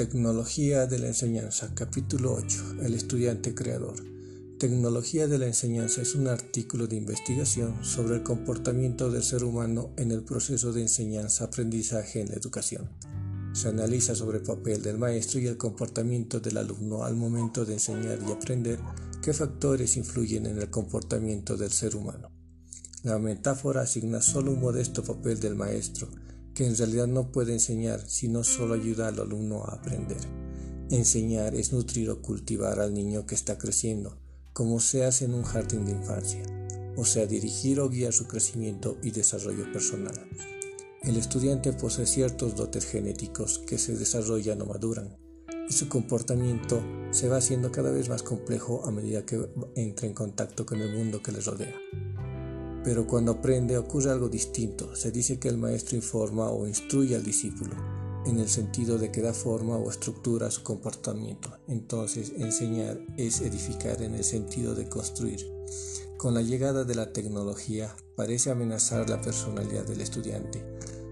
Tecnología de la enseñanza, capítulo 8. El estudiante creador. Tecnología de la enseñanza es un artículo de investigación sobre el comportamiento del ser humano en el proceso de enseñanza-aprendizaje en la educación. Se analiza sobre el papel del maestro y el comportamiento del alumno al momento de enseñar y aprender qué factores influyen en el comportamiento del ser humano. La metáfora asigna solo un modesto papel del maestro, que en realidad no puede enseñar, sino solo ayuda al alumno a aprender. Enseñar es nutrir o cultivar al niño que está creciendo, como se hace en un jardín de infancia, o sea, dirigir o guiar su crecimiento y desarrollo personal. El estudiante posee ciertos dotes genéticos que se desarrollan o maduran, y su comportamiento se va haciendo cada vez más complejo a medida que entra en contacto con el mundo que le rodea. Pero cuando aprende ocurre algo distinto. Se dice que el maestro informa o instruye al discípulo, en el sentido de que da forma o estructura a su comportamiento. Entonces, enseñar es edificar en el sentido de construir. Con la llegada de la tecnología parece amenazar la personalidad del estudiante,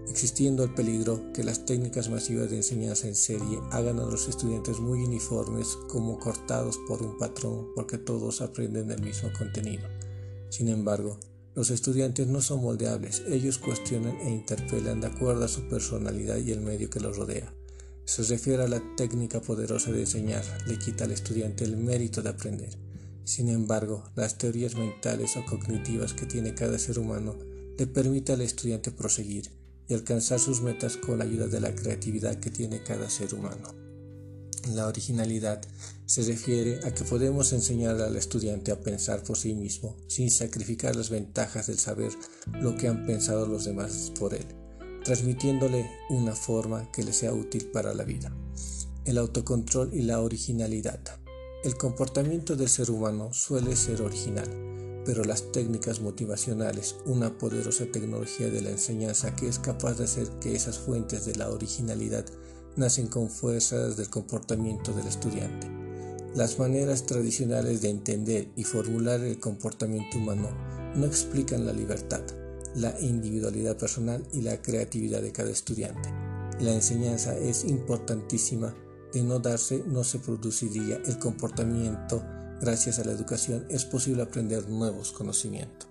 existiendo el peligro que las técnicas masivas de enseñanza en serie hagan a los estudiantes muy uniformes como cortados por un patrón porque todos aprenden el mismo contenido. Sin embargo, los estudiantes no son moldeables, ellos cuestionan e interpelan de acuerdo a su personalidad y el medio que los rodea. Se refiere a la técnica poderosa de enseñar, le quita al estudiante el mérito de aprender. Sin embargo, las teorías mentales o cognitivas que tiene cada ser humano le permiten al estudiante proseguir y alcanzar sus metas con la ayuda de la creatividad que tiene cada ser humano. La originalidad se refiere a que podemos enseñar al estudiante a pensar por sí mismo sin sacrificar las ventajas del saber lo que han pensado los demás por él, transmitiéndole una forma que le sea útil para la vida. El autocontrol y la originalidad. El comportamiento del ser humano suele ser original, pero las técnicas motivacionales, una poderosa tecnología de la enseñanza que es capaz de hacer que esas fuentes de la originalidad nacen con fuerzas del comportamiento del estudiante. Las maneras tradicionales de entender y formular el comportamiento humano no explican la libertad, la individualidad personal y la creatividad de cada estudiante. La enseñanza es importantísima, de no darse no se produciría el comportamiento. Gracias a la educación es posible aprender nuevos conocimientos.